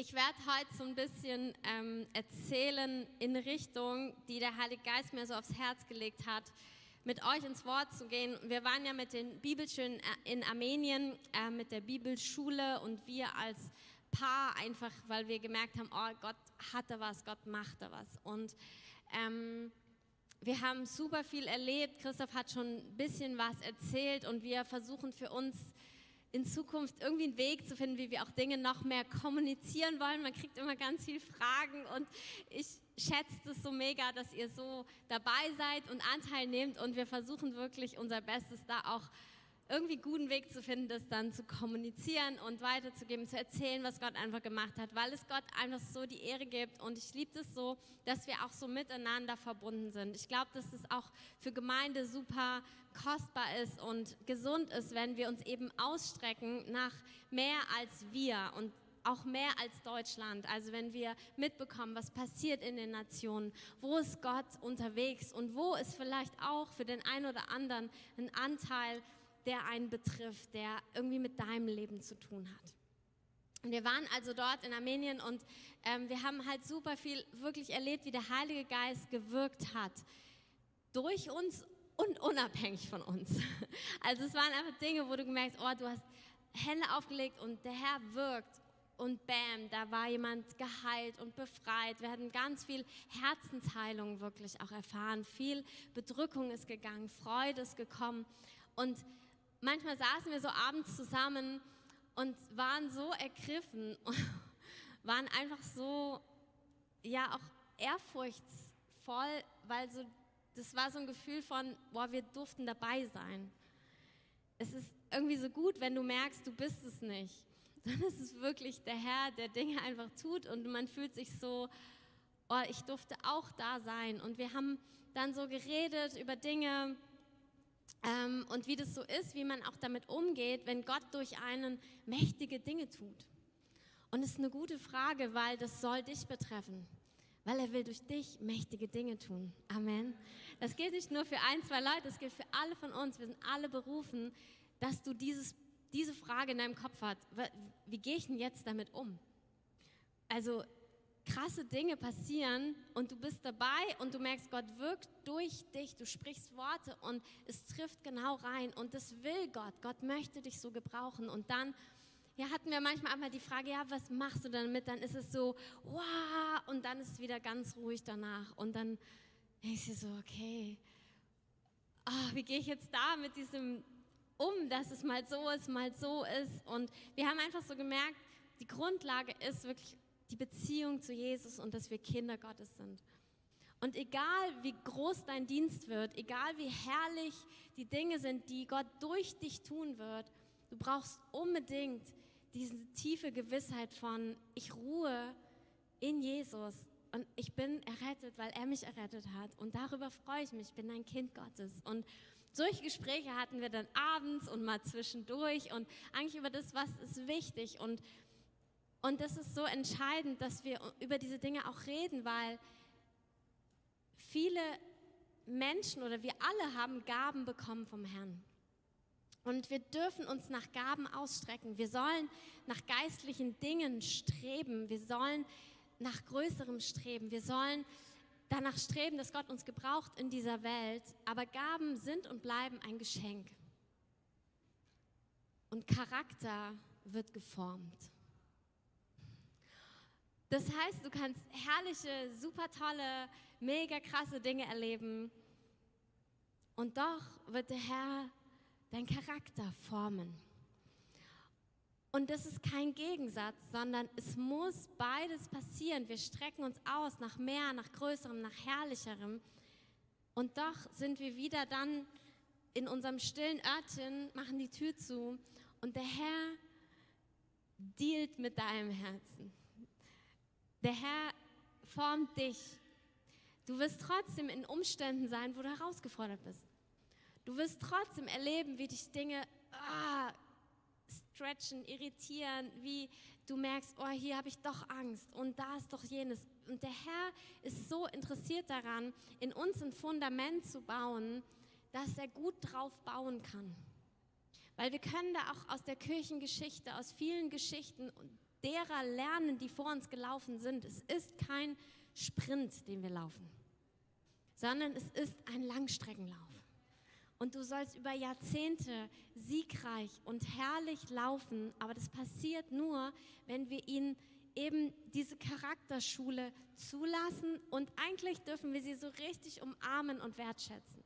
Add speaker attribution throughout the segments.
Speaker 1: Ich werde heute so ein bisschen ähm, erzählen in Richtung, die der Heilige Geist mir so aufs Herz gelegt hat, mit euch ins Wort zu gehen. Wir waren ja mit den Bibelschulen äh, in Armenien, äh, mit der Bibelschule und wir als Paar einfach, weil wir gemerkt haben, oh, Gott hat da was, Gott macht da was. Und ähm, wir haben super viel erlebt. Christoph hat schon ein bisschen was erzählt und wir versuchen für uns in Zukunft irgendwie einen Weg zu finden, wie wir auch Dinge noch mehr kommunizieren wollen. Man kriegt immer ganz viele Fragen und ich schätze es so mega, dass ihr so dabei seid und Anteil nehmt und wir versuchen wirklich unser Bestes da auch irgendwie guten Weg zu finden, das dann zu kommunizieren und weiterzugeben, zu erzählen, was Gott einfach gemacht hat, weil es Gott einfach so die Ehre gibt. Und ich liebe es so, dass wir auch so miteinander verbunden sind. Ich glaube, dass es auch für Gemeinde super kostbar ist und gesund ist, wenn wir uns eben ausstrecken nach mehr als wir und auch mehr als Deutschland. Also wenn wir mitbekommen, was passiert in den Nationen, wo ist Gott unterwegs und wo ist vielleicht auch für den einen oder anderen ein Anteil der einen betrifft, der irgendwie mit deinem Leben zu tun hat. Und wir waren also dort in Armenien und ähm, wir haben halt super viel wirklich erlebt, wie der Heilige Geist gewirkt hat. Durch uns und unabhängig von uns. Also es waren einfach Dinge, wo du gemerkt hast, oh, du hast Hände aufgelegt und der Herr wirkt. Und bam, da war jemand geheilt und befreit. Wir hatten ganz viel Herzensheilung wirklich auch erfahren. Viel Bedrückung ist gegangen, Freude ist gekommen. Und manchmal saßen wir so abends zusammen und waren so ergriffen, waren einfach so, ja, auch ehrfurchtsvoll, weil so, das war so ein Gefühl von, boah, wir durften dabei sein. Es ist irgendwie so gut, wenn du merkst, du bist es nicht, es ist wirklich der Herr, der Dinge einfach tut und man fühlt sich so, oh, ich durfte auch da sein. Und wir haben dann so geredet über Dinge, ähm, und wie das so ist, wie man auch damit umgeht, wenn Gott durch einen mächtige Dinge tut. Und es ist eine gute Frage, weil das soll dich betreffen, weil er will durch dich mächtige Dinge tun. Amen. Das gilt nicht nur für ein, zwei Leute, das gilt für alle von uns. Wir sind alle berufen, dass du dieses, diese Frage in deinem Kopf hast. Wie gehe ich denn jetzt damit um? Also krasse Dinge passieren und du bist dabei und du merkst, Gott wirkt durch dich, du sprichst Worte und es trifft genau rein und das will Gott. Gott möchte dich so gebrauchen und dann ja, hatten wir manchmal einmal die Frage, ja, was machst du damit? Dann ist es so, wow, und dann ist es wieder ganz ruhig danach und dann denkst du so, okay, oh, wie gehe ich jetzt da mit diesem um, dass es mal so ist, mal so ist und wir haben einfach so gemerkt, die Grundlage ist wirklich die Beziehung zu Jesus und dass wir Kinder Gottes sind. Und egal wie groß dein Dienst wird, egal wie herrlich die Dinge sind, die Gott durch dich tun wird, du brauchst unbedingt diese tiefe Gewissheit von, ich ruhe in Jesus und ich bin errettet, weil er mich errettet hat. Und darüber freue ich mich, ich bin ein Kind Gottes. Und solche Gespräche hatten wir dann abends und mal zwischendurch und eigentlich über das, was ist wichtig. Und und das ist so entscheidend, dass wir über diese Dinge auch reden, weil viele Menschen oder wir alle haben Gaben bekommen vom Herrn. Und wir dürfen uns nach Gaben ausstrecken. Wir sollen nach geistlichen Dingen streben. Wir sollen nach Größerem streben. Wir sollen danach streben, dass Gott uns gebraucht in dieser Welt. Aber Gaben sind und bleiben ein Geschenk. Und Charakter wird geformt. Das heißt, du kannst herrliche, super tolle, mega krasse Dinge erleben. Und doch wird der Herr dein Charakter formen. Und das ist kein Gegensatz, sondern es muss beides passieren. Wir strecken uns aus nach mehr, nach größerem, nach herrlicherem. Und doch sind wir wieder dann in unserem stillen Örtchen, machen die Tür zu und der Herr dealt mit deinem Herzen. Der Herr formt dich. Du wirst trotzdem in Umständen sein, wo du herausgefordert bist. Du wirst trotzdem erleben, wie dich Dinge ah, stretchen, irritieren, wie du merkst, oh, hier habe ich doch Angst und da ist doch jenes. Und der Herr ist so interessiert daran, in uns ein Fundament zu bauen, dass er gut drauf bauen kann. Weil wir können da auch aus der Kirchengeschichte, aus vielen Geschichten derer lernen, die vor uns gelaufen sind. Es ist kein Sprint, den wir laufen, sondern es ist ein Langstreckenlauf. Und du sollst über Jahrzehnte siegreich und herrlich laufen, aber das passiert nur, wenn wir ihn eben diese Charakterschule zulassen und eigentlich dürfen wir sie so richtig umarmen und wertschätzen.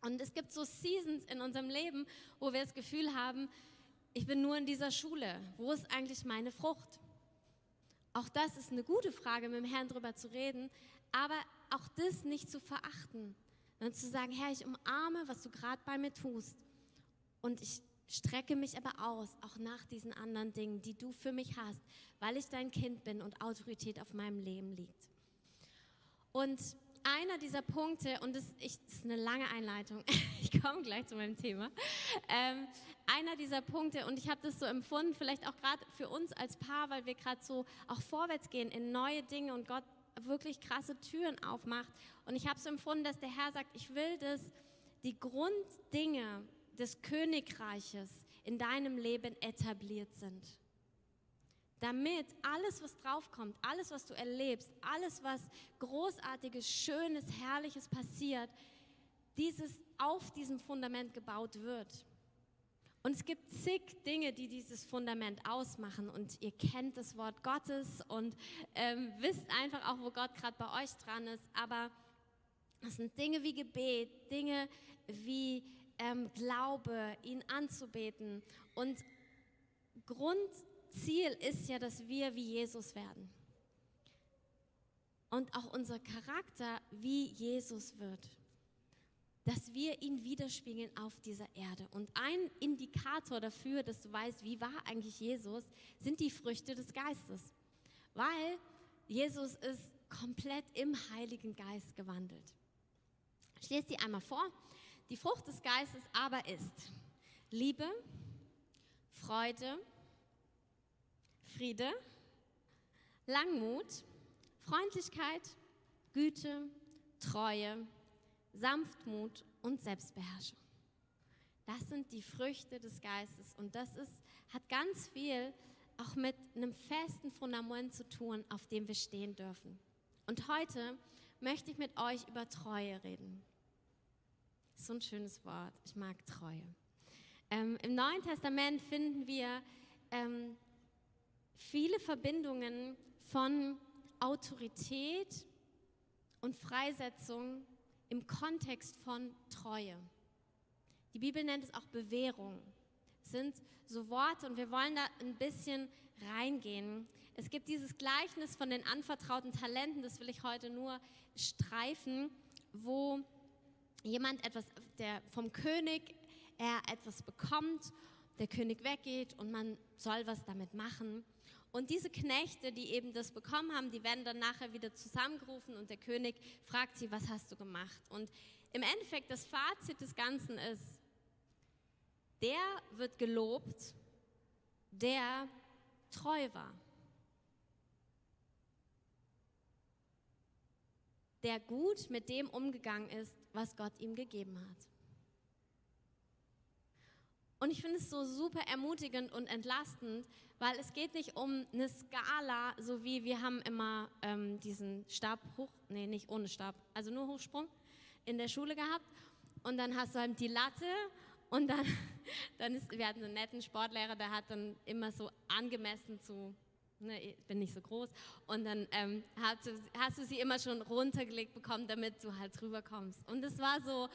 Speaker 1: Und es gibt so Seasons in unserem Leben, wo wir das Gefühl haben, ich bin nur in dieser Schule. Wo ist eigentlich meine Frucht? Auch das ist eine gute Frage, mit dem Herrn darüber zu reden, aber auch das nicht zu verachten, sondern zu sagen, Herr, ich umarme, was du gerade bei mir tust. Und ich strecke mich aber aus, auch nach diesen anderen Dingen, die du für mich hast, weil ich dein Kind bin und Autorität auf meinem Leben liegt. Und einer dieser Punkte, und das, ich, das ist eine lange Einleitung, ich komme gleich zu meinem Thema, ähm, einer dieser Punkte, und ich habe das so empfunden, vielleicht auch gerade für uns als Paar, weil wir gerade so auch vorwärts gehen in neue Dinge und Gott wirklich krasse Türen aufmacht. Und ich habe so empfunden, dass der Herr sagt, ich will, dass die Grunddinge des Königreiches in deinem Leben etabliert sind damit alles, was draufkommt, alles, was du erlebst, alles, was großartiges, schönes, herrliches passiert, dieses auf diesem Fundament gebaut wird. Und es gibt zig Dinge, die dieses Fundament ausmachen. Und ihr kennt das Wort Gottes und ähm, wisst einfach auch, wo Gott gerade bei euch dran ist. Aber es sind Dinge wie Gebet, Dinge wie ähm, Glaube, ihn anzubeten. Und Grund Ziel ist ja, dass wir wie Jesus werden. Und auch unser Charakter wie Jesus wird. Dass wir ihn widerspiegeln auf dieser Erde. Und ein Indikator dafür, dass du weißt, wie war eigentlich Jesus, sind die Früchte des Geistes. Weil Jesus ist komplett im Heiligen Geist gewandelt. Ich die einmal vor. Die Frucht des Geistes aber ist Liebe, Freude, Friede, Langmut, Freundlichkeit, Güte, Treue, Sanftmut und Selbstbeherrschung. Das sind die Früchte des Geistes und das ist, hat ganz viel auch mit einem festen Fundament zu tun, auf dem wir stehen dürfen. Und heute möchte ich mit euch über Treue reden. So ein schönes Wort. Ich mag Treue. Ähm, Im Neuen Testament finden wir ähm, viele Verbindungen von Autorität und Freisetzung im Kontext von Treue. Die Bibel nennt es auch Bewährung. Das sind so Worte und wir wollen da ein bisschen reingehen. Es gibt dieses Gleichnis von den anvertrauten Talenten, das will ich heute nur streifen, wo jemand etwas, der vom König er etwas bekommt, der König weggeht und man soll was damit machen. Und diese Knechte, die eben das bekommen haben, die werden dann nachher wieder zusammengerufen und der König fragt sie, was hast du gemacht? Und im Endeffekt das Fazit des Ganzen ist, der wird gelobt, der treu war. Der gut mit dem umgegangen ist, was Gott ihm gegeben hat. Und ich finde es so super ermutigend und entlastend, weil es geht nicht um eine Skala, so wie wir haben immer ähm, diesen Stab hoch, nee, nicht ohne Stab, also nur Hochsprung in der Schule gehabt. Und dann hast du halt die Latte und dann, dann ist, wir hatten einen netten Sportlehrer, der hat dann immer so angemessen zu, ne, ich bin nicht so groß, und dann ähm, hast, du, hast du sie immer schon runtergelegt bekommen, damit du halt drüber kommst. Und es war so,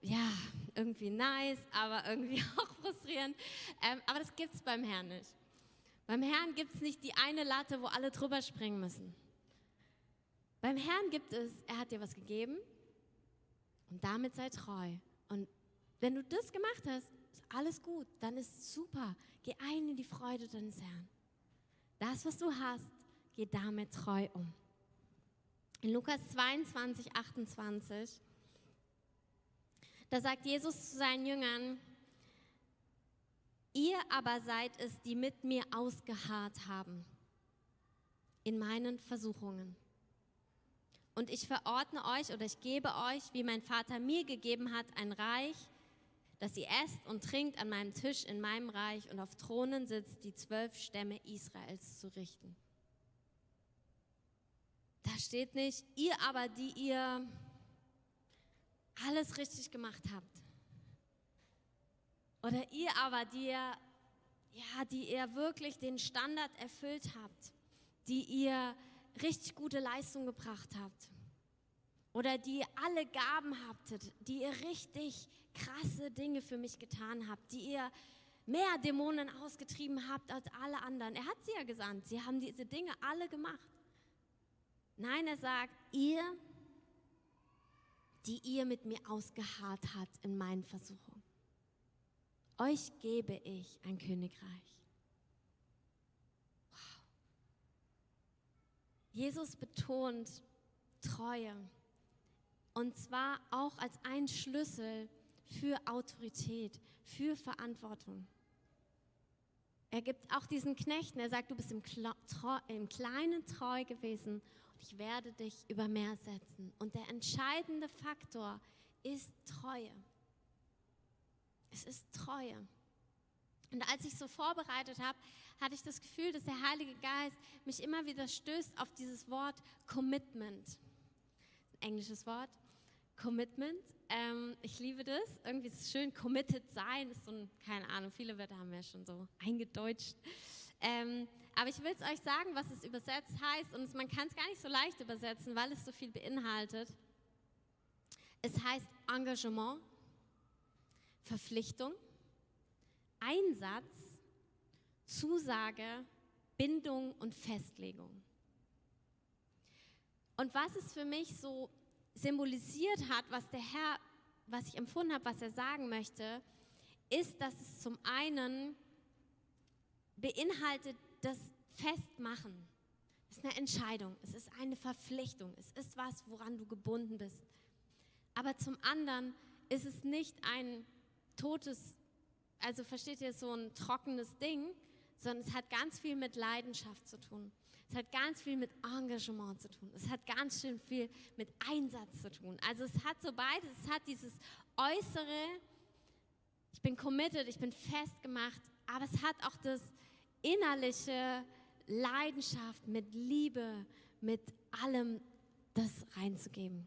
Speaker 1: ja, irgendwie nice, aber irgendwie auch frustrierend. Ähm, aber das gibt es beim Herrn nicht. Beim Herrn gibt es nicht die eine Latte, wo alle drüber springen müssen. Beim Herrn gibt es, er hat dir was gegeben und damit sei treu. Und wenn du das gemacht hast, ist alles gut, dann ist super. Geh ein in die Freude deines Herrn. Das, was du hast, geh damit treu um. In Lukas 22, 28, da sagt Jesus zu seinen Jüngern, Ihr aber seid es, die mit mir ausgeharrt haben in meinen Versuchungen. Und ich verordne euch oder ich gebe euch, wie mein Vater mir gegeben hat, ein Reich, dass ihr esst und trinkt an meinem Tisch in meinem Reich und auf Thronen sitzt, die zwölf Stämme Israels zu richten. Da steht nicht, ihr aber, die ihr alles richtig gemacht habt. Oder ihr aber, die ihr, ja, die ihr wirklich den Standard erfüllt habt, die ihr richtig gute Leistung gebracht habt. Oder die ihr alle Gaben habtet, die ihr richtig krasse Dinge für mich getan habt, die ihr mehr Dämonen ausgetrieben habt als alle anderen. Er hat sie ja gesandt, sie haben diese Dinge alle gemacht. Nein, er sagt, ihr, die ihr mit mir ausgeharrt habt in meinen Versuchungen, euch gebe ich ein Königreich. Wow. Jesus betont Treue. Und zwar auch als ein Schlüssel für Autorität, für Verantwortung. Er gibt auch diesen Knechten, er sagt, du bist im, im Kleinen treu gewesen ich werde dich über mehr setzen. Und der entscheidende Faktor ist Treue. Es ist Treue. Und als ich so vorbereitet habe, hatte ich das Gefühl, dass der Heilige Geist mich immer wieder stößt auf dieses Wort Commitment. Englisches Wort. Commitment. Ähm, ich liebe das. Irgendwie ist es schön, committed sein ist so ein, keine Ahnung, viele Wörter haben wir schon so eingedeutscht. Ähm, aber ich will es euch sagen, was es übersetzt heißt. Und man kann es gar nicht so leicht übersetzen, weil es so viel beinhaltet. Es heißt Engagement, Verpflichtung, Einsatz, Zusage, Bindung und Festlegung. Und was es für mich so symbolisiert hat, was der Herr, was ich empfunden habe, was er sagen möchte, ist, dass es zum einen beinhaltet das Festmachen. Es ist eine Entscheidung, es ist eine Verpflichtung, es ist was, woran du gebunden bist. Aber zum anderen ist es nicht ein totes, also versteht ihr, so ein trockenes Ding, sondern es hat ganz viel mit Leidenschaft zu tun. Es hat ganz viel mit Engagement zu tun. Es hat ganz schön viel mit Einsatz zu tun. Also es hat so beides. Es hat dieses äußere, ich bin committed, ich bin festgemacht, aber es hat auch das innerliche Leidenschaft mit Liebe, mit allem das reinzugeben.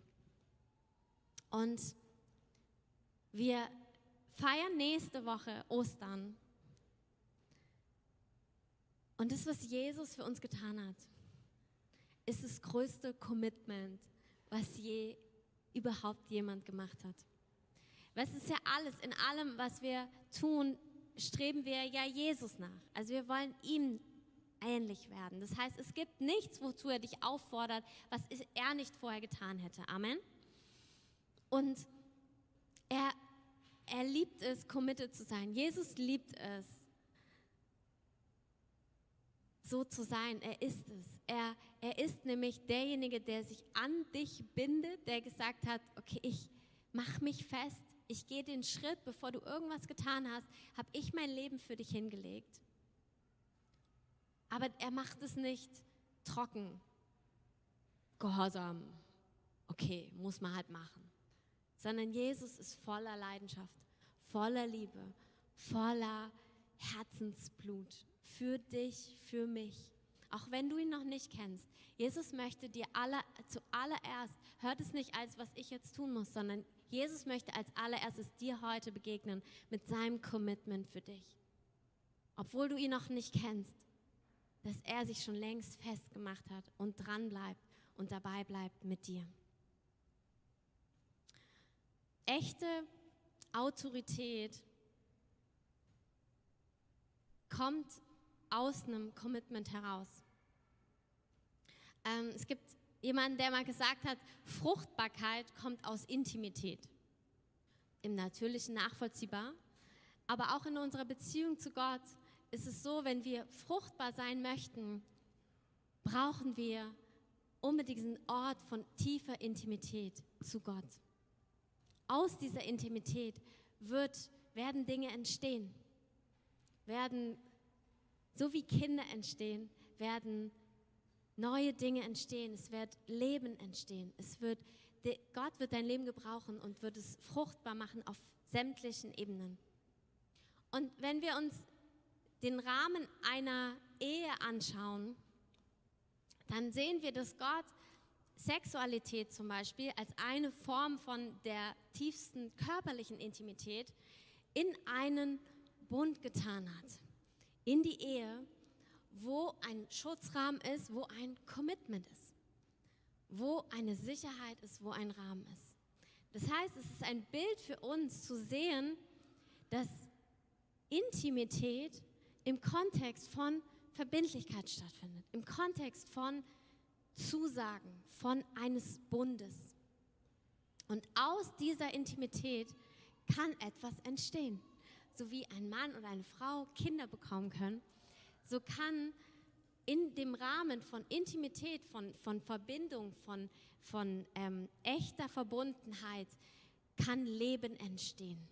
Speaker 1: Und wir feiern nächste Woche Ostern. Und das, was Jesus für uns getan hat, ist das größte Commitment, was je überhaupt jemand gemacht hat. Was ist ja alles, in allem, was wir tun, streben wir ja Jesus nach. Also wir wollen ihm ähnlich werden. Das heißt, es gibt nichts, wozu er dich auffordert, was er nicht vorher getan hätte. Amen. Und er, er liebt es, committed zu sein. Jesus liebt es, so zu sein. Er ist es. Er, er ist nämlich derjenige, der sich an dich bindet, der gesagt hat, okay, ich mach mich fest, ich gehe den Schritt, bevor du irgendwas getan hast, habe ich mein Leben für dich hingelegt. Aber er macht es nicht trocken, gehorsam, okay, muss man halt machen, sondern Jesus ist voller Leidenschaft, voller Liebe, voller Herzensblut für dich, für mich. Auch wenn du ihn noch nicht kennst. Jesus möchte dir alle, zuallererst, hört es nicht als, was ich jetzt tun muss, sondern Jesus möchte als allererstes dir heute begegnen mit seinem Commitment für dich. Obwohl du ihn noch nicht kennst, dass er sich schon längst festgemacht hat und dran bleibt und dabei bleibt mit dir. Echte Autorität kommt aus einem Commitment heraus. Ähm, es gibt jemanden, der mal gesagt hat, Fruchtbarkeit kommt aus Intimität. Im Natürlichen nachvollziehbar, aber auch in unserer Beziehung zu Gott ist es so, wenn wir fruchtbar sein möchten, brauchen wir unbedingt diesen Ort von tiefer Intimität zu Gott. Aus dieser Intimität wird, werden Dinge entstehen, werden so wie Kinder entstehen, werden neue Dinge entstehen. Es wird Leben entstehen. Es wird, Gott wird dein Leben gebrauchen und wird es fruchtbar machen auf sämtlichen Ebenen. Und wenn wir uns den Rahmen einer Ehe anschauen, dann sehen wir, dass Gott Sexualität zum Beispiel als eine Form von der tiefsten körperlichen Intimität in einen Bund getan hat. In die Ehe, wo ein Schutzrahmen ist, wo ein Commitment ist, wo eine Sicherheit ist, wo ein Rahmen ist. Das heißt, es ist ein Bild für uns zu sehen, dass Intimität im Kontext von Verbindlichkeit stattfindet, im Kontext von Zusagen, von eines Bundes. Und aus dieser Intimität kann etwas entstehen. So wie ein Mann oder eine Frau Kinder bekommen können, so kann in dem Rahmen von Intimität, von, von Verbindung, von, von ähm, echter Verbundenheit, kann Leben entstehen.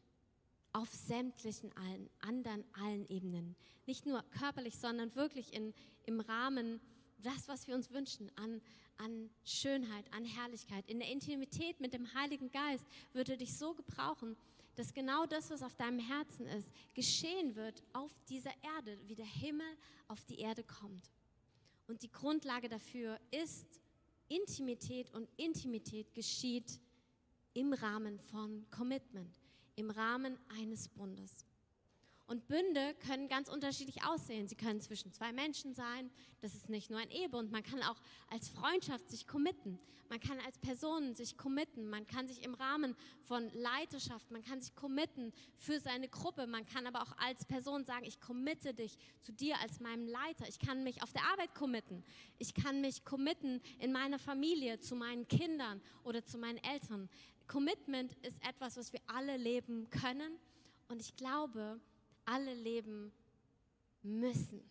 Speaker 1: Auf sämtlichen allen, anderen allen Ebenen. Nicht nur körperlich, sondern wirklich in, im Rahmen das, was wir uns wünschen, an, an Schönheit, an Herrlichkeit. In der Intimität mit dem Heiligen Geist würde dich so gebrauchen, dass genau das, was auf deinem Herzen ist, geschehen wird auf dieser Erde, wie der Himmel auf die Erde kommt. Und die Grundlage dafür ist Intimität und Intimität geschieht im Rahmen von Commitment, im Rahmen eines Bundes. Und Bünde können ganz unterschiedlich aussehen. Sie können zwischen zwei Menschen sein. Das ist nicht nur ein Ehebund. Man kann auch als Freundschaft sich committen. Man kann als Person sich committen. Man kann sich im Rahmen von Leiterschaft, man kann sich committen für seine Gruppe. Man kann aber auch als Person sagen, ich committe dich zu dir als meinem Leiter. Ich kann mich auf der Arbeit committen. Ich kann mich committen in meiner Familie, zu meinen Kindern oder zu meinen Eltern. Commitment ist etwas, was wir alle leben können. Und ich glaube, alle leben müssen,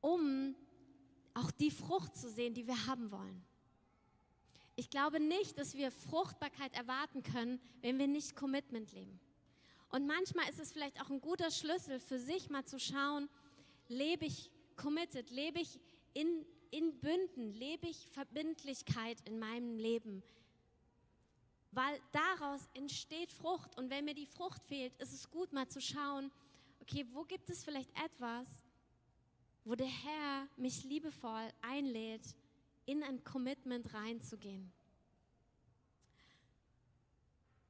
Speaker 1: um auch die Frucht zu sehen, die wir haben wollen. Ich glaube nicht, dass wir Fruchtbarkeit erwarten können, wenn wir nicht Commitment leben. Und manchmal ist es vielleicht auch ein guter Schlüssel für sich mal zu schauen, lebe ich committed, lebe ich in, in Bünden, lebe ich Verbindlichkeit in meinem Leben, weil daraus entsteht Frucht. Und wenn mir die Frucht fehlt, ist es gut mal zu schauen, okay, wo gibt es vielleicht etwas, wo der Herr mich liebevoll einlädt, in ein Commitment reinzugehen.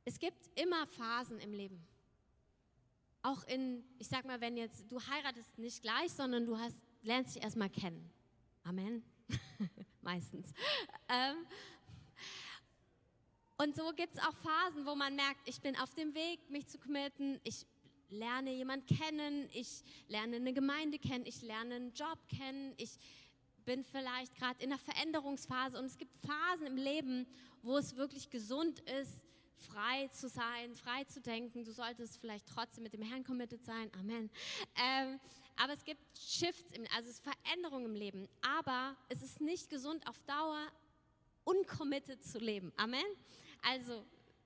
Speaker 1: Es gibt immer Phasen im Leben. Auch in, ich sag mal, wenn jetzt du heiratest nicht gleich, sondern du hast, lernst dich erstmal kennen. Amen. Meistens. Ähm, und so gibt es auch Phasen, wo man merkt, ich bin auf dem Weg, mich zu committen, ich lerne jemanden kennen, ich lerne eine Gemeinde kennen, ich lerne einen Job kennen, ich bin vielleicht gerade in einer Veränderungsphase und es gibt Phasen im Leben, wo es wirklich gesund ist, frei zu sein, frei zu denken. Du solltest vielleicht trotzdem mit dem Herrn committed sein. Amen. Ähm, aber es gibt Shifts, im, also es ist Veränderung im Leben. Aber es ist nicht gesund auf Dauer uncommitted zu leben. Amen. Also,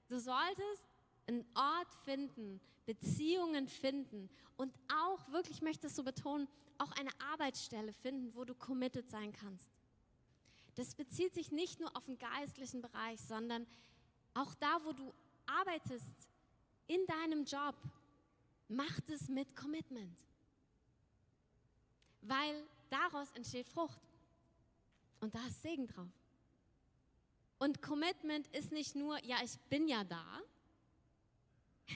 Speaker 1: du solltest einen Ort finden, Beziehungen finden und auch, wirklich möchtest du betonen, auch eine Arbeitsstelle finden, wo du committed sein kannst. Das bezieht sich nicht nur auf den geistlichen Bereich, sondern auch da, wo du arbeitest, in deinem Job, mach es mit Commitment. Weil daraus entsteht Frucht. Und da ist Segen drauf. Und Commitment ist nicht nur, ja, ich bin ja da.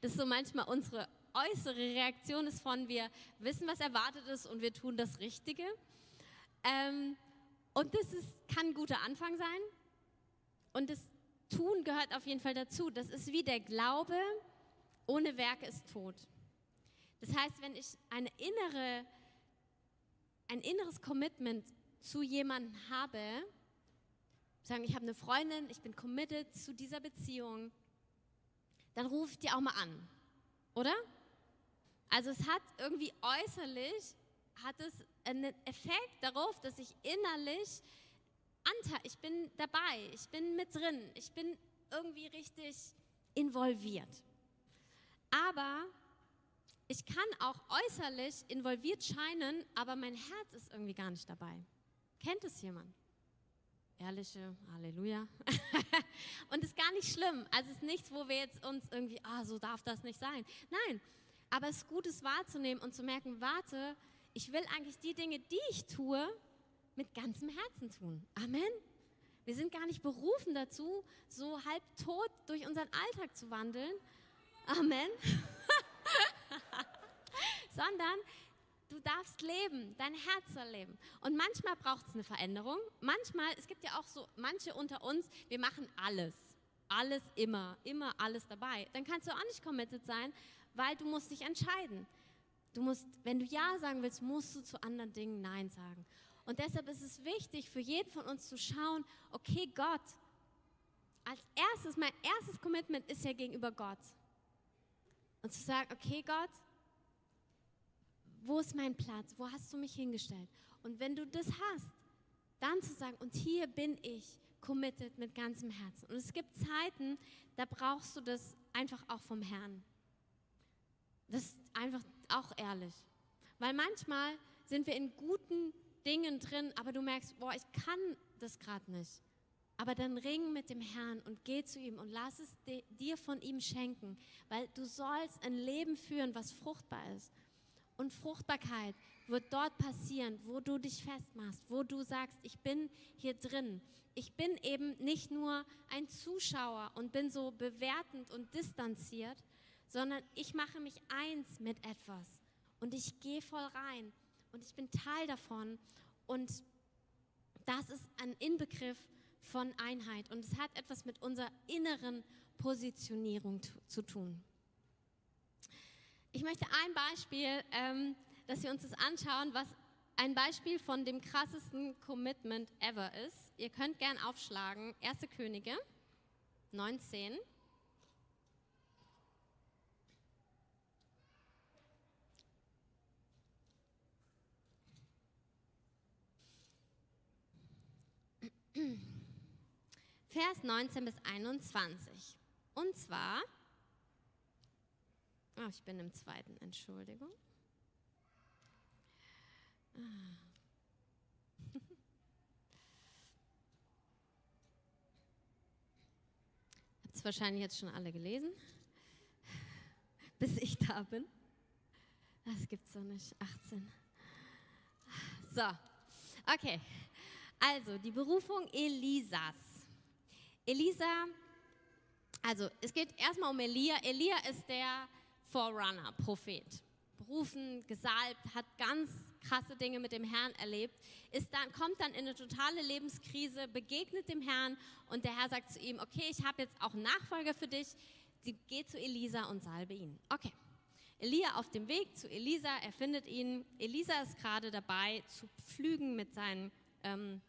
Speaker 1: Das ist so manchmal unsere äußere Reaktion ist von, wir wissen, was erwartet ist und wir tun das Richtige. Ähm, und das ist, kann ein guter Anfang sein. Und das Tun gehört auf jeden Fall dazu. Das ist wie der Glaube, ohne Werke ist tot. Das heißt, wenn ich eine innere, ein inneres Commitment zu jemandem habe, sagen, ich habe eine Freundin, ich bin committed zu dieser Beziehung, dann ich die auch mal an, oder? Also es hat irgendwie äußerlich, hat es einen Effekt darauf, dass ich innerlich Anteil, ich bin dabei, ich bin mit drin, ich bin irgendwie richtig involviert. Aber ich kann auch äußerlich involviert scheinen, aber mein Herz ist irgendwie gar nicht dabei. Kennt es jemand? Ehrliche Halleluja. und ist gar nicht schlimm. Also es ist nichts, wo wir jetzt uns irgendwie, ah, so darf das nicht sein. Nein, aber es ist gut, es wahrzunehmen und zu merken, warte, ich will eigentlich die Dinge, die ich tue, mit ganzem Herzen tun. Amen. Wir sind gar nicht berufen dazu, so halb tot durch unseren Alltag zu wandeln. Amen. Sondern du darfst leben, dein Herz soll leben. Und manchmal braucht es eine Veränderung. Manchmal, es gibt ja auch so manche unter uns, wir machen alles. Alles immer, immer alles dabei. Dann kannst du auch nicht committed sein, weil du musst dich entscheiden. Du musst, wenn du Ja sagen willst, musst du zu anderen Dingen Nein sagen. Und deshalb ist es wichtig für jeden von uns zu schauen, okay, Gott, als erstes, mein erstes Commitment ist ja gegenüber Gott. Und zu sagen, okay, Gott, wo ist mein Platz? Wo hast du mich hingestellt? Und wenn du das hast, dann zu sagen, und hier bin ich committed mit ganzem Herzen. Und es gibt Zeiten, da brauchst du das einfach auch vom Herrn. Das ist einfach auch ehrlich. Weil manchmal sind wir in guten Dingen drin, aber du merkst, boah, ich kann das gerade nicht. Aber dann ring mit dem Herrn und geh zu ihm und lass es dir von ihm schenken, weil du sollst ein Leben führen, was fruchtbar ist. Und Fruchtbarkeit wird dort passieren, wo du dich festmachst, wo du sagst, ich bin hier drin. Ich bin eben nicht nur ein Zuschauer und bin so bewertend und distanziert, sondern ich mache mich eins mit etwas und ich gehe voll rein und ich bin Teil davon. Und das ist ein Inbegriff von Einheit und es hat etwas mit unserer inneren Positionierung zu tun. Ich möchte ein Beispiel, ähm, dass wir uns das anschauen, was ein Beispiel von dem krassesten Commitment ever ist. Ihr könnt gern aufschlagen, 1. Könige 19. Vers 19 bis 21. Und zwar, oh, ich bin im zweiten, Entschuldigung. Ah. Habt es wahrscheinlich jetzt schon alle gelesen, bis ich da bin. Das gibt's doch nicht. 18. So, okay. Also, die Berufung Elisas. Elisa, also es geht erstmal um Elia. Elia ist der Forerunner, Prophet. Berufen, gesalbt, hat ganz krasse Dinge mit dem Herrn erlebt, ist dann, kommt dann in eine totale Lebenskrise, begegnet dem Herrn und der Herr sagt zu ihm, okay, ich habe jetzt auch einen Nachfolger für dich, geht zu Elisa und salbe ihn. Okay. Elia auf dem Weg zu Elisa, er findet ihn. Elisa ist gerade dabei zu pflügen mit seinen ähm,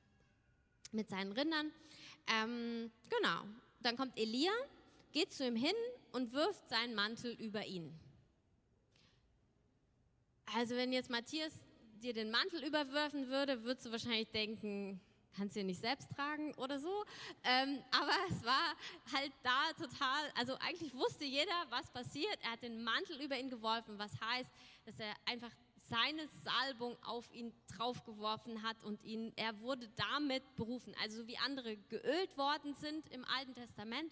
Speaker 1: mit seinen Rindern. Ähm, genau, dann kommt Elia, geht zu ihm hin und wirft seinen Mantel über ihn. Also wenn jetzt Matthias dir den Mantel überwerfen würde, würdest du wahrscheinlich denken, kannst du ihn nicht selbst tragen oder so. Ähm, aber es war halt da total, also eigentlich wusste jeder, was passiert. Er hat den Mantel über ihn geworfen, was heißt, dass er einfach seine Salbung auf ihn draufgeworfen hat und ihn, er wurde damit berufen. Also wie andere geölt worden sind im Alten Testament,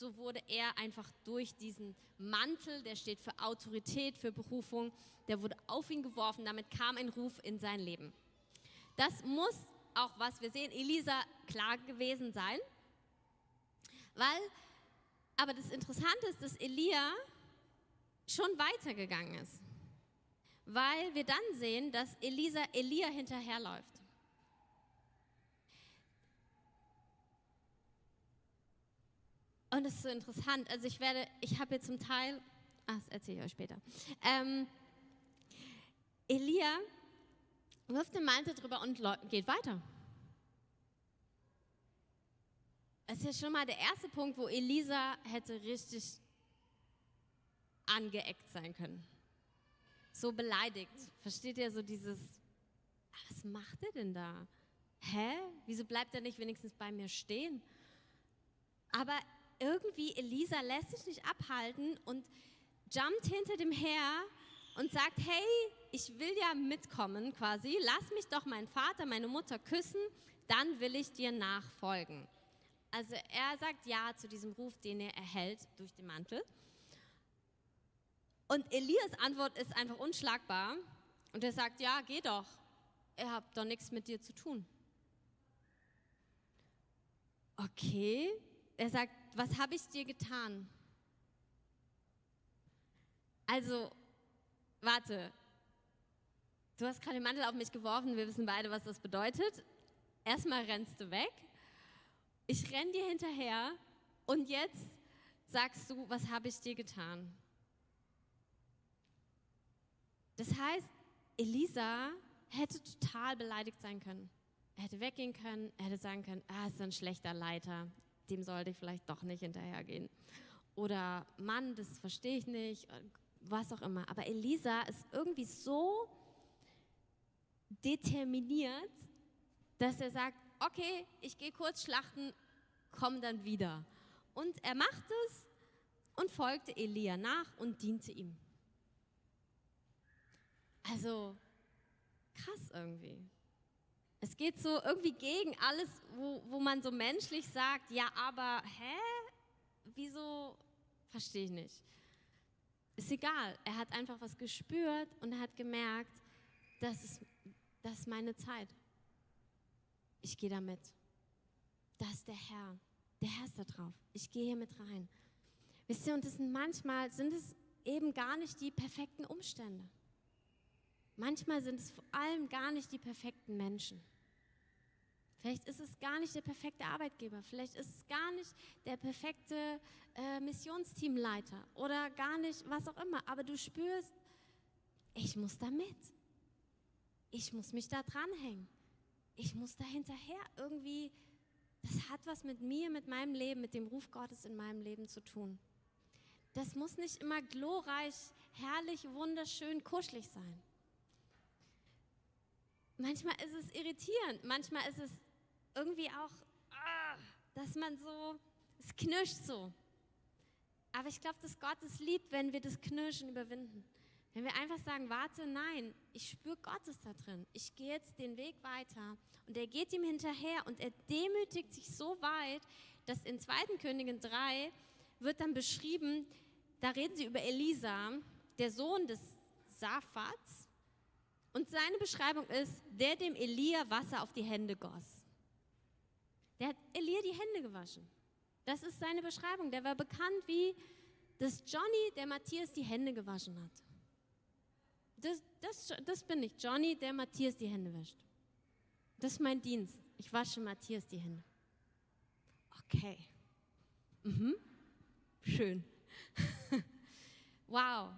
Speaker 1: so wurde er einfach durch diesen Mantel, der steht für Autorität, für Berufung, der wurde auf ihn geworfen, damit kam ein Ruf in sein Leben. Das muss auch, was wir sehen, Elisa klar gewesen sein, weil, aber das Interessante ist, dass Elia schon weitergegangen ist weil wir dann sehen, dass Elisa Elia hinterherläuft. Und das ist so interessant. Also ich werde, ich habe hier zum Teil, ach, das erzähle ich euch später. Ähm, Elia wirft den Mantel drüber und geht weiter. Das ist ja schon mal der erste Punkt, wo Elisa hätte richtig angeeckt sein können so beleidigt. Versteht ihr so dieses, ah, was macht er denn da? Hä? Wieso bleibt er nicht wenigstens bei mir stehen? Aber irgendwie, Elisa lässt sich nicht abhalten und jumpt hinter dem her und sagt, hey, ich will ja mitkommen quasi, lass mich doch meinen Vater, meine Mutter küssen, dann will ich dir nachfolgen. Also er sagt ja zu diesem Ruf, den er erhält durch den Mantel. Und Elias Antwort ist einfach unschlagbar. Und er sagt, ja, geh doch. Er hat doch nichts mit dir zu tun. Okay. Er sagt, was habe ich dir getan? Also, warte. Du hast gerade den Mantel auf mich geworfen. Wir wissen beide, was das bedeutet. Erstmal rennst du weg. Ich renn dir hinterher. Und jetzt sagst du, was habe ich dir getan? Das heißt, Elisa hätte total beleidigt sein können. Er hätte weggehen können, er hätte sagen können, ah, ist ein schlechter Leiter, dem sollte ich vielleicht doch nicht hinterhergehen. Oder Mann, das verstehe ich nicht, was auch immer. Aber Elisa ist irgendwie so determiniert, dass er sagt, okay, ich gehe kurz schlachten, komm dann wieder. Und er macht es und folgte Elia nach und diente ihm. Also krass irgendwie. Es geht so irgendwie gegen alles, wo, wo man so menschlich sagt, ja, aber hä? Wieso? Verstehe ich nicht. Ist egal. Er hat einfach was gespürt und er hat gemerkt, das ist, das ist meine Zeit. Ich gehe damit. Das ist der Herr. Der Herr ist da drauf. Ich gehe hier mit rein. Wisst ihr, und das sind manchmal sind es eben gar nicht die perfekten Umstände. Manchmal sind es vor allem gar nicht die perfekten Menschen. Vielleicht ist es gar nicht der perfekte Arbeitgeber, vielleicht ist es gar nicht der perfekte äh, Missionsteamleiter oder gar nicht was auch immer, aber du spürst, ich muss da mit. Ich muss mich da dranhängen. Ich muss da hinterher irgendwie, das hat was mit mir, mit meinem Leben, mit dem Ruf Gottes in meinem Leben zu tun. Das muss nicht immer glorreich, herrlich, wunderschön, kuschelig sein. Manchmal ist es irritierend, manchmal ist es irgendwie auch, ah, dass man so, es knirscht so. Aber ich glaube, dass Gott es liebt, wenn wir das Knirschen überwinden. Wenn wir einfach sagen, warte, nein, ich spüre Gottes da drin. Ich gehe jetzt den Weg weiter. Und er geht ihm hinterher und er demütigt sich so weit, dass in 2. Königin 3 wird dann beschrieben, da reden sie über Elisa, der Sohn des Saphats, und seine Beschreibung ist, der dem Elia Wasser auf die Hände goss. Der hat Elia die Hände gewaschen. Das ist seine Beschreibung. Der war bekannt wie das Johnny, der Matthias die Hände gewaschen hat. Das, das, das bin ich, Johnny, der Matthias die Hände wäscht. Das ist mein Dienst. Ich wasche Matthias die Hände. Okay. Mhm. Schön. wow.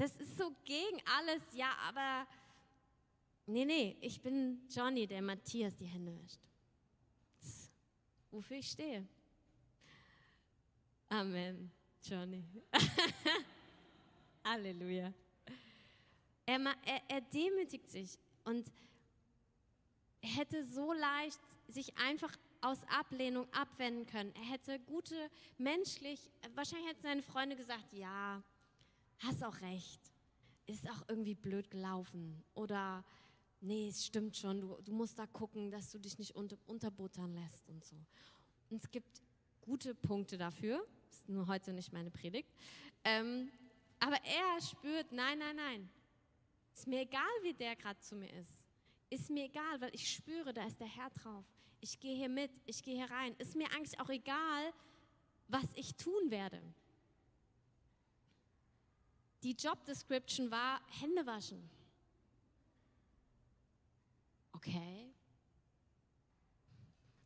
Speaker 1: Das ist so gegen alles, ja, aber nee, nee, ich bin Johnny, der Matthias die Hände wäscht. Wofür ich stehe. Amen, Johnny. Halleluja. Er, er, er demütigt sich und hätte so leicht sich einfach aus Ablehnung abwenden können. Er hätte gute, menschlich, wahrscheinlich hätten seine Freunde gesagt, ja, hast auch recht, ist auch irgendwie blöd gelaufen. Oder nee, es stimmt schon, du, du musst da gucken, dass du dich nicht unter, unterbuttern lässt und so. Und es gibt gute Punkte dafür, ist nur heute nicht meine Predigt. Ähm, aber er spürt, nein, nein, nein, ist mir egal, wie der gerade zu mir ist. Ist mir egal, weil ich spüre, da ist der Herr drauf. Ich gehe hier mit, ich gehe hier rein. Ist mir eigentlich auch egal, was ich tun werde. Die Job Description war Hände waschen. Okay.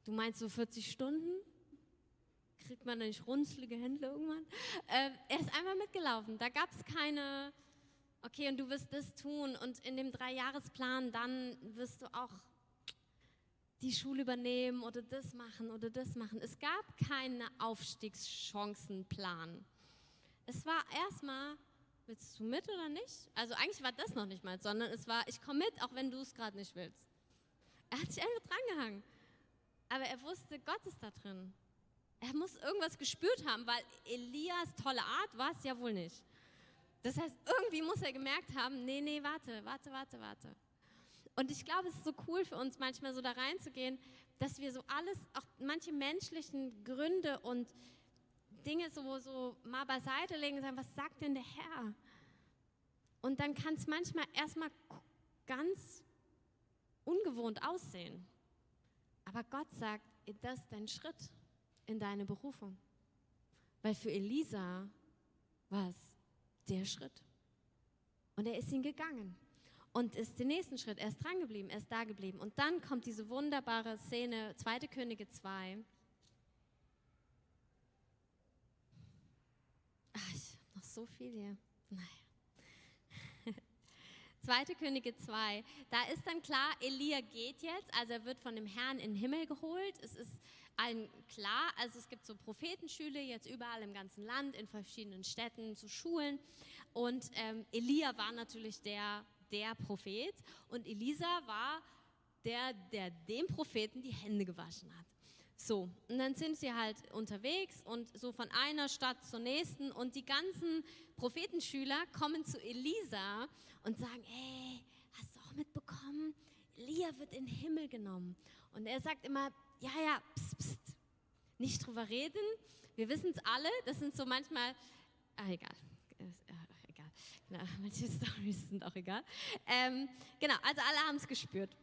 Speaker 1: Du meinst so 40 Stunden? Kriegt man nicht runzlige Hände irgendwann? Äh, er ist einmal mitgelaufen. Da gab es keine, okay, und du wirst das tun und in dem Dreijahresplan, dann wirst du auch die Schule übernehmen oder das machen oder das machen. Es gab keinen Aufstiegschancenplan. Es war erstmal willst du mit oder nicht? Also eigentlich war das noch nicht mal, sondern es war, ich komme mit, auch wenn du es gerade nicht willst. Er hat sich einfach drangehangen. Aber er wusste, Gott ist da drin. Er muss irgendwas gespürt haben, weil Elias tolle Art war es ja wohl nicht. Das heißt, irgendwie muss er gemerkt haben, nee, nee, warte, warte, warte, warte. Und ich glaube, es ist so cool für uns manchmal so da reinzugehen, dass wir so alles, auch manche menschlichen Gründe und Dinge so, so mal beiseite legen und sagen, was sagt denn der Herr? Und dann kann es manchmal erstmal ganz ungewohnt aussehen. Aber Gott sagt, das ist dein Schritt in deine Berufung. Weil für Elisa war es der Schritt. Und er ist ihn gegangen und ist den nächsten Schritt. Er ist dran geblieben, er ist da geblieben. Und dann kommt diese wunderbare Szene, 2. Könige 2. Ach, ich habe noch so viel hier. Naja. 2. Könige 2, da ist dann klar, Elia geht jetzt, also er wird von dem Herrn in den Himmel geholt. Es ist allen klar, also es gibt so Prophetenschüler jetzt überall im ganzen Land, in verschiedenen Städten, zu Schulen. Und ähm, Elia war natürlich der, der Prophet und Elisa war der, der dem Propheten die Hände gewaschen hat. So, und dann sind sie halt unterwegs und so von einer Stadt zur nächsten und die ganzen Prophetenschüler kommen zu Elisa und sagen, hey, hast du auch mitbekommen? Elia wird in den Himmel genommen. Und er sagt immer, ja, ja, pst, pst, nicht drüber reden. Wir wissen es alle, das sind so manchmal, ah, egal, egal, genau, manche Stories sind auch egal. Ähm, genau, also alle haben es gespürt.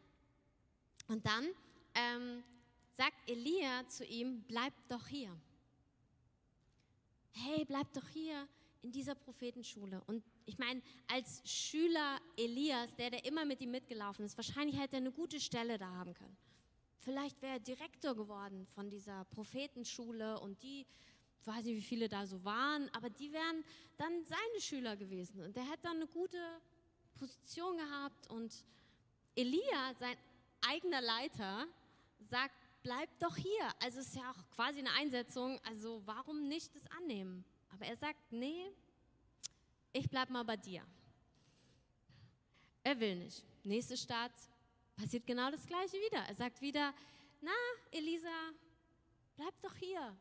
Speaker 1: Und dann ähm, sagt Elia zu ihm, bleib doch hier. Hey, bleib doch hier in dieser Prophetenschule. Und ich meine, als Schüler Elias, der, der immer mit ihm mitgelaufen ist, wahrscheinlich hätte er eine gute Stelle da haben können. Vielleicht wäre er Direktor geworden von dieser Prophetenschule und die, ich weiß nicht, wie viele da so waren, aber die wären dann seine Schüler gewesen und der hätte dann eine gute Position gehabt und Elia, sein eigener Leiter, sagt, bleib doch hier. Also es ist ja auch quasi eine Einsetzung, also warum nicht das annehmen? Aber er sagt, nee, ich bleib mal bei dir. Er will nicht. Nächste Stadt, passiert genau das Gleiche wieder. Er sagt wieder, na, Elisa, bleib doch hier.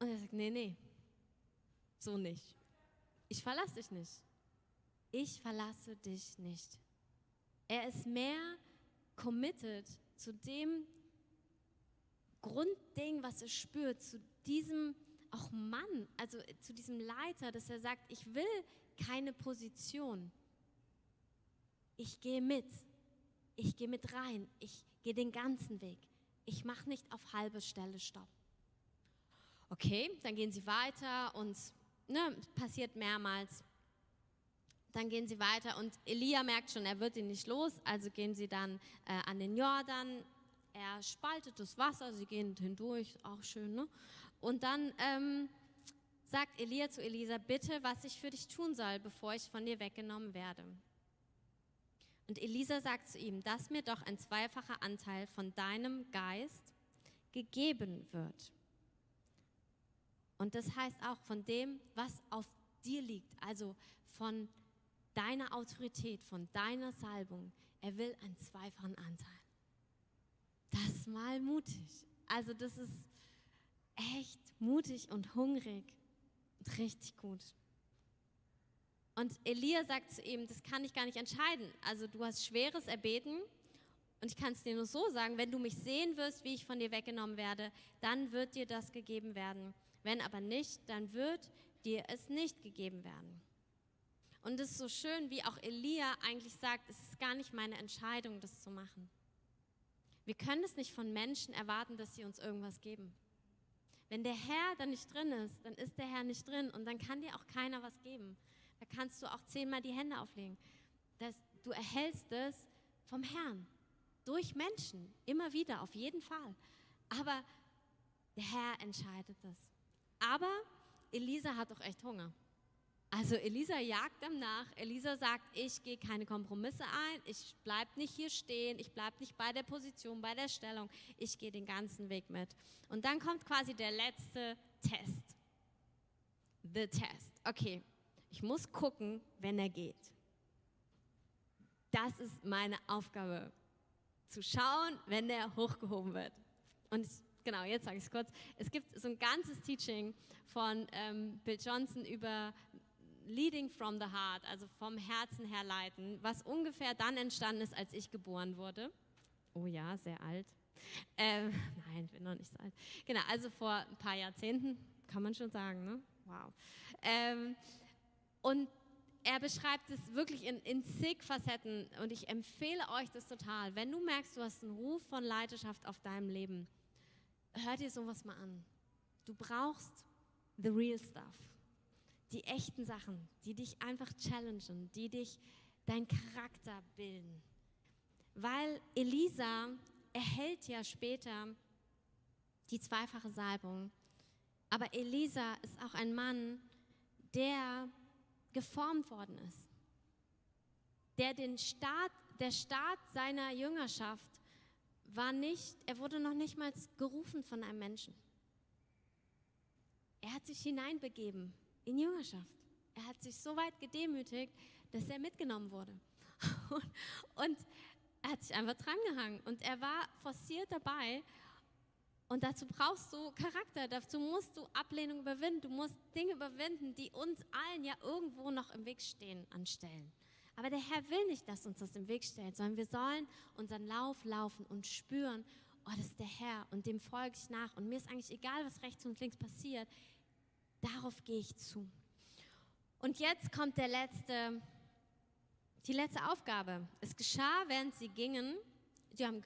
Speaker 1: Und er sagt, nee, nee, so nicht. Ich verlasse dich nicht. Ich verlasse dich nicht. Er ist mehr committed zu dem Grundding, was er spürt, zu diesem auch Mann, also zu diesem Leiter, dass er sagt, ich will keine Position. Ich gehe mit ich gehe mit rein, ich gehe den ganzen Weg. Ich mache nicht auf halbe Stelle Stopp. Okay, dann gehen sie weiter und ne, passiert mehrmals. Dann gehen sie weiter und Elia merkt schon, er wird ihn nicht los, also gehen sie dann äh, an den Jordan. Er spaltet das Wasser, sie gehen hindurch, auch schön. Ne? Und dann ähm, sagt Elia zu Elisa, bitte, was ich für dich tun soll, bevor ich von dir weggenommen werde. Und Elisa sagt zu ihm, dass mir doch ein zweifacher Anteil von deinem Geist gegeben wird. Und das heißt auch von dem, was auf dir liegt, also von deiner Autorität, von deiner Salbung. Er will einen zweifachen Anteil. Das mal mutig. Also das ist echt mutig und hungrig und richtig gut. Und Elia sagt zu ihm, das kann ich gar nicht entscheiden. Also du hast Schweres erbeten und ich kann es dir nur so sagen, wenn du mich sehen wirst, wie ich von dir weggenommen werde, dann wird dir das gegeben werden. Wenn aber nicht, dann wird dir es nicht gegeben werden. Und es ist so schön, wie auch Elia eigentlich sagt, es ist gar nicht meine Entscheidung, das zu machen. Wir können es nicht von Menschen erwarten, dass sie uns irgendwas geben. Wenn der Herr da nicht drin ist, dann ist der Herr nicht drin und dann kann dir auch keiner was geben. Da kannst du auch zehnmal die Hände auflegen. Das, du erhältst es vom Herrn, durch Menschen, immer wieder, auf jeden Fall. Aber der Herr entscheidet das. Aber Elisa hat doch echt Hunger. Also Elisa jagt ihm nach. Elisa sagt, ich gehe keine Kompromisse ein, ich bleibe nicht hier stehen, ich bleibe nicht bei der Position, bei der Stellung, ich gehe den ganzen Weg mit. Und dann kommt quasi der letzte Test. The Test. Okay, ich muss gucken, wenn er geht. Das ist meine Aufgabe, zu schauen, wenn der hochgehoben wird. Und ich, genau, jetzt sage ich es kurz. Es gibt so ein ganzes Teaching von ähm, Bill Johnson über Leading from the Heart, also vom Herzen her leiten, was ungefähr dann entstanden ist, als ich geboren wurde. Oh ja, sehr alt. Ähm, nein, ich bin noch nicht so alt. Genau, also vor ein paar Jahrzehnten, kann man schon sagen, ne? Wow. Ähm, und er beschreibt es wirklich in, in zig Facetten und ich empfehle euch das total. Wenn du merkst, du hast einen Ruf von Leidenschaft auf deinem Leben, hör dir sowas mal an. Du brauchst the real stuff. Die echten Sachen, die dich einfach challengen, die dich dein Charakter bilden. Weil Elisa erhält ja später die zweifache Salbung. Aber Elisa ist auch ein Mann, der geformt worden ist. Der den Start, der Start seiner Jüngerschaft war nicht, er wurde noch nicht mal gerufen von einem Menschen. Er hat sich hineinbegeben in Jüngerschaft. Er hat sich so weit gedemütigt, dass er mitgenommen wurde. Und er hat sich einfach drangehangen und er war forciert dabei. Und dazu brauchst du Charakter, dazu musst du Ablehnung überwinden, du musst Dinge überwinden, die uns allen ja irgendwo noch im Weg stehen an Stellen. Aber der Herr will nicht, dass uns das im Weg stellt, sondern wir sollen unseren Lauf laufen und spüren, oh, das ist der Herr und dem folge ich nach. Und mir ist eigentlich egal, was rechts und links passiert, darauf gehe ich zu. Und jetzt kommt der letzte die letzte Aufgabe. Es geschah, während sie gingen. Die haben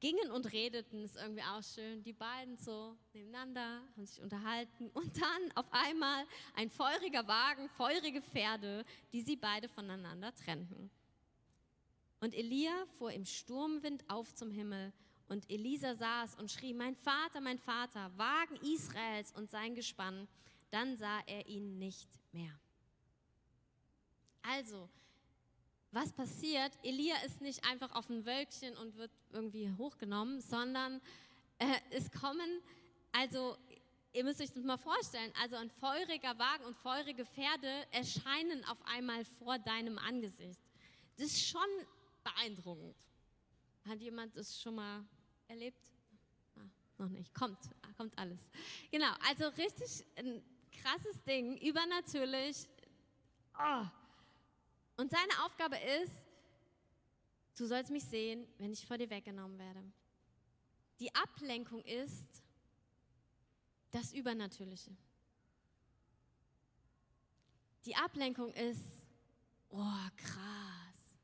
Speaker 1: gingen und redeten, ist irgendwie auch schön. Die beiden so nebeneinander, haben sich unterhalten und dann auf einmal ein feuriger Wagen, feurige Pferde, die sie beide voneinander trennten. Und Elia fuhr im Sturmwind auf zum Himmel und Elisa saß und schrie, mein Vater, mein Vater, Wagen Israels und sein Gespann. Dann sah er ihn nicht mehr. Also, was passiert? Elia ist nicht einfach auf ein Wölkchen und wird irgendwie hochgenommen, sondern äh, es kommen, also ihr müsst euch das mal vorstellen, also ein feuriger Wagen und feurige Pferde erscheinen auf einmal vor deinem Angesicht. Das ist schon beeindruckend. Hat jemand das schon mal erlebt? Ah, noch nicht. Kommt, kommt alles. Genau, also richtig krasses Ding, übernatürlich. Oh und seine Aufgabe ist, du sollst mich sehen, wenn ich vor dir weggenommen werde. Die Ablenkung ist das Übernatürliche. Die Ablenkung ist, oh krass,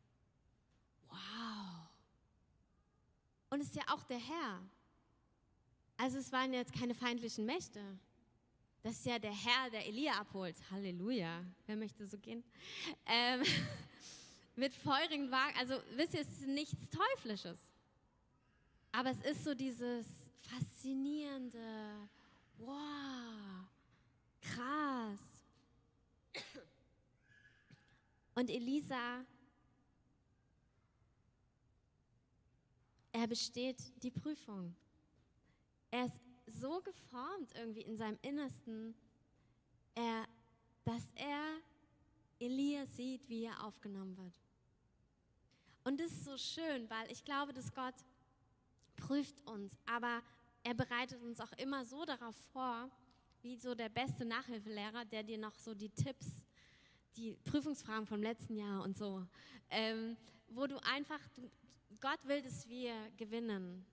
Speaker 1: wow. Und es ist ja auch der Herr. Also es waren jetzt keine feindlichen Mächte. Das ist ja der Herr, der Elia abholt. Halleluja. Wer möchte so gehen? Ähm, mit feurigen Wagen. Also wisst ihr, es ist nichts Teuflisches. Aber es ist so dieses faszinierende, wow, krass. Und Elisa, er besteht die Prüfung. Er ist so geformt irgendwie in seinem Innersten, er, dass er Elia sieht, wie er aufgenommen wird. Und das ist so schön, weil ich glaube, dass Gott prüft uns, aber er bereitet uns auch immer so darauf vor, wie so der beste Nachhilfelehrer, der dir noch so die Tipps, die Prüfungsfragen vom letzten Jahr und so, ähm, wo du einfach, Gott will, dass wir gewinnen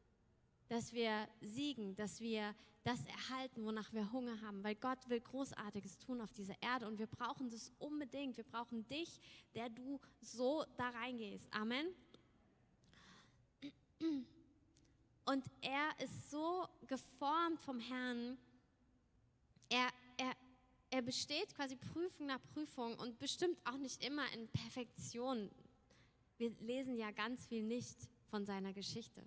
Speaker 1: dass wir siegen, dass wir das erhalten, wonach wir Hunger haben, weil Gott will Großartiges tun auf dieser Erde und wir brauchen das unbedingt. Wir brauchen dich, der du so da reingehst. Amen. Und er ist so geformt vom Herrn. Er, er, er besteht quasi Prüfung nach Prüfung und bestimmt auch nicht immer in Perfektion. Wir lesen ja ganz viel nicht von seiner Geschichte.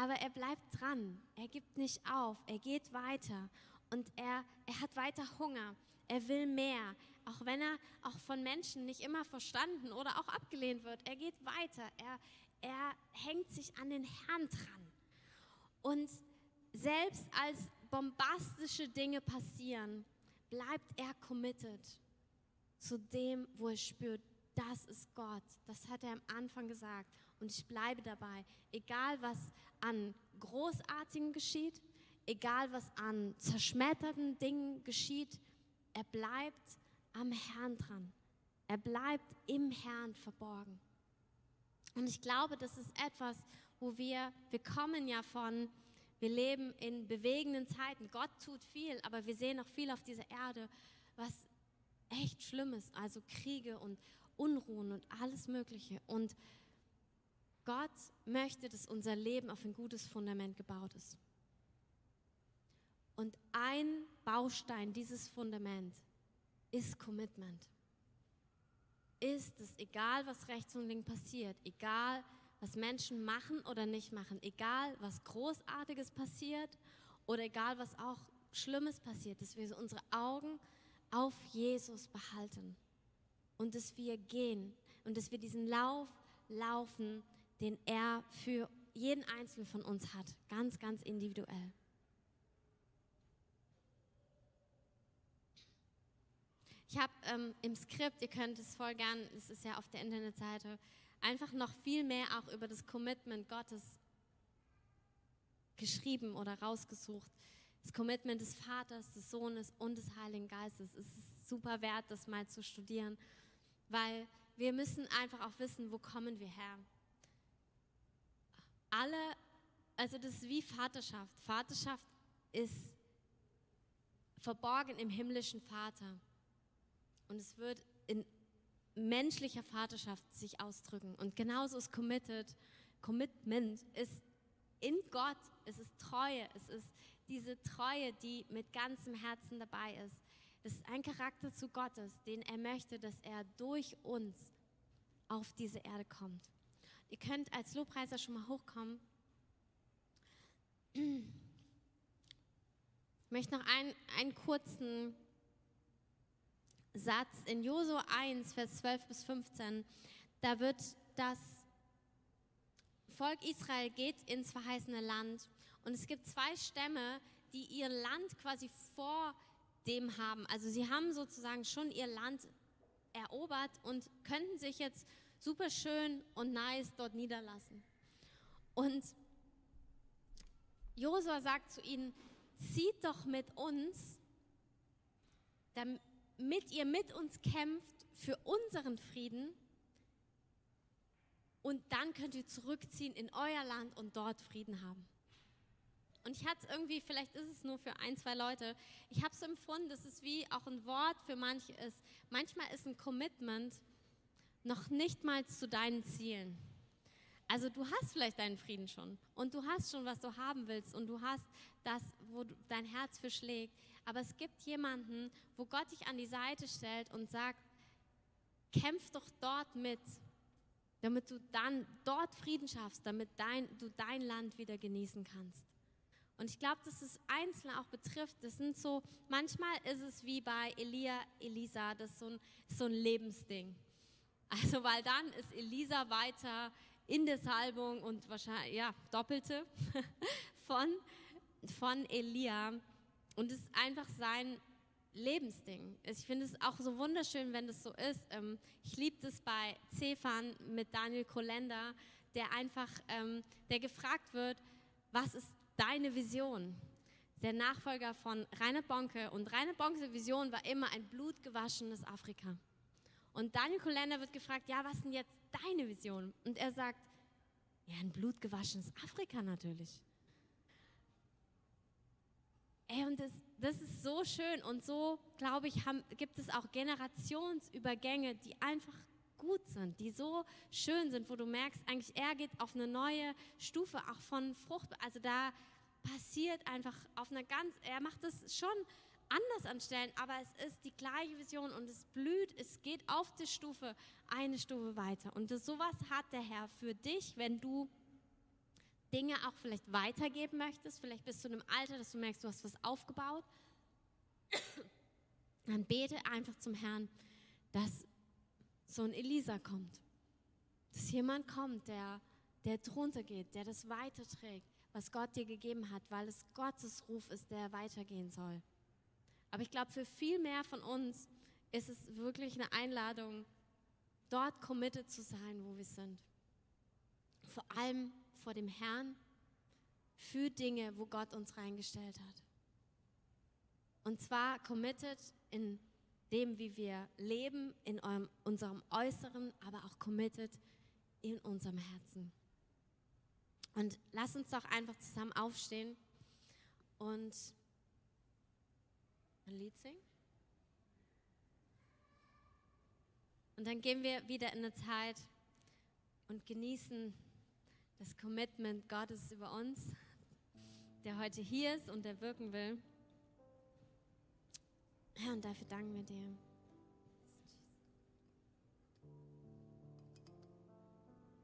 Speaker 1: Aber er bleibt dran, er gibt nicht auf, er geht weiter und er, er hat weiter Hunger, er will mehr, auch wenn er auch von Menschen nicht immer verstanden oder auch abgelehnt wird. Er geht weiter, er, er hängt sich an den Herrn dran. Und selbst als bombastische Dinge passieren, bleibt er committed zu dem, wo er spürt, das ist Gott. Das hat er am Anfang gesagt. Und ich bleibe dabei, egal was an Großartigem geschieht, egal was an zerschmetterten Dingen geschieht, er bleibt am Herrn dran. Er bleibt im Herrn verborgen. Und ich glaube, das ist etwas, wo wir, wir kommen ja von, wir leben in bewegenden Zeiten. Gott tut viel, aber wir sehen auch viel auf dieser Erde, was echt schlimm ist. Also Kriege und Unruhen und alles Mögliche. Und Gott möchte, dass unser Leben auf ein gutes Fundament gebaut ist. Und ein Baustein dieses Fundament ist Commitment. Ist es egal, was rechts und links passiert, egal, was Menschen machen oder nicht machen, egal, was Großartiges passiert oder egal, was auch Schlimmes passiert, dass wir unsere Augen auf Jesus behalten und dass wir gehen und dass wir diesen Lauf laufen, den er für jeden Einzelnen von uns hat, ganz, ganz individuell. Ich habe ähm, im Skript, ihr könnt es voll gern, es ist ja auf der Internetseite, einfach noch viel mehr auch über das Commitment Gottes geschrieben oder rausgesucht. Das Commitment des Vaters, des Sohnes und des Heiligen Geistes. Es ist super wert, das mal zu studieren, weil wir müssen einfach auch wissen, wo kommen wir her. Alle, also das ist wie Vaterschaft. Vaterschaft ist verborgen im himmlischen Vater. Und es wird in menschlicher Vaterschaft sich ausdrücken. Und genauso ist committed, Commitment ist in Gott, es ist Treue, es ist diese Treue, die mit ganzem Herzen dabei ist. Das ist ein Charakter zu Gottes, den er möchte, dass er durch uns auf diese Erde kommt. Ihr könnt als Lobpreiser schon mal hochkommen. Ich möchte noch einen, einen kurzen Satz in Josua 1, Vers 12 bis 15. Da wird das Volk Israel geht ins verheißene Land und es gibt zwei Stämme, die ihr Land quasi vor dem haben. Also sie haben sozusagen schon ihr Land erobert und könnten sich jetzt super schön und nice dort niederlassen. Und Josua sagt zu ihnen, zieht doch mit uns, damit ihr mit uns kämpft für unseren Frieden und dann könnt ihr zurückziehen in euer Land und dort Frieden haben. Und ich hatte irgendwie, vielleicht ist es nur für ein, zwei Leute, ich habe es empfunden, dass es wie auch ein Wort für manche ist. Manchmal ist ein Commitment noch nicht mal zu deinen Zielen. Also du hast vielleicht deinen Frieden schon und du hast schon, was du haben willst und du hast das, wo dein Herz für schlägt. Aber es gibt jemanden, wo Gott dich an die Seite stellt und sagt, kämpf doch dort mit, damit du dann dort Frieden schaffst, damit dein, du dein Land wieder genießen kannst. Und ich glaube, dass es Einzelne auch betrifft. Das sind so, manchmal ist es wie bei Elia, Elisa, das ist so ein, so ein Lebensding. Also, weil dann ist Elisa weiter in der Salbung und wahrscheinlich, ja, doppelte von, von Elia. Und es ist einfach sein Lebensding. Ich finde es auch so wunderschön, wenn das so ist. Ähm, ich liebe das bei Zefan mit Daniel Kolender, der einfach, ähm, der gefragt wird, was ist deine Vision? Der Nachfolger von Rainer Bonke. Und Rainer Bonkes Vision war immer ein blutgewaschenes Afrika. Und Daniel Kolender wird gefragt, ja, was ist denn jetzt deine Vision? Und er sagt, ja, ein blutgewaschenes Afrika natürlich. Ey, und das, das ist so schön und so, glaube ich, haben, gibt es auch Generationsübergänge, die einfach gut sind, die so schön sind, wo du merkst, eigentlich er geht auf eine neue Stufe auch von Frucht. Also da passiert einfach auf einer ganz, er macht es schon anders anstellen, aber es ist die gleiche Vision und es blüht, es geht auf die Stufe, eine Stufe weiter. Und das, sowas hat der Herr für dich, wenn du Dinge auch vielleicht weitergeben möchtest, vielleicht bist du in einem Alter, dass du merkst, du hast was aufgebaut, dann bete einfach zum Herrn, dass so ein Elisa kommt. Dass jemand kommt, der, der drunter geht, der das weiterträgt, was Gott dir gegeben hat, weil es Gottes Ruf ist, der weitergehen soll. Aber ich glaube, für viel mehr von uns ist es wirklich eine Einladung, dort committed zu sein, wo wir sind. Vor allem vor dem Herrn für Dinge, wo Gott uns reingestellt hat. Und zwar committed in dem, wie wir leben, in eurem, unserem Äußeren, aber auch committed in unserem Herzen. Und lass uns doch einfach zusammen aufstehen und ein Lied singen. Und dann gehen wir wieder in eine Zeit und genießen das Commitment Gottes über uns, der heute hier ist und der wirken will. Herr, und dafür danken wir dir.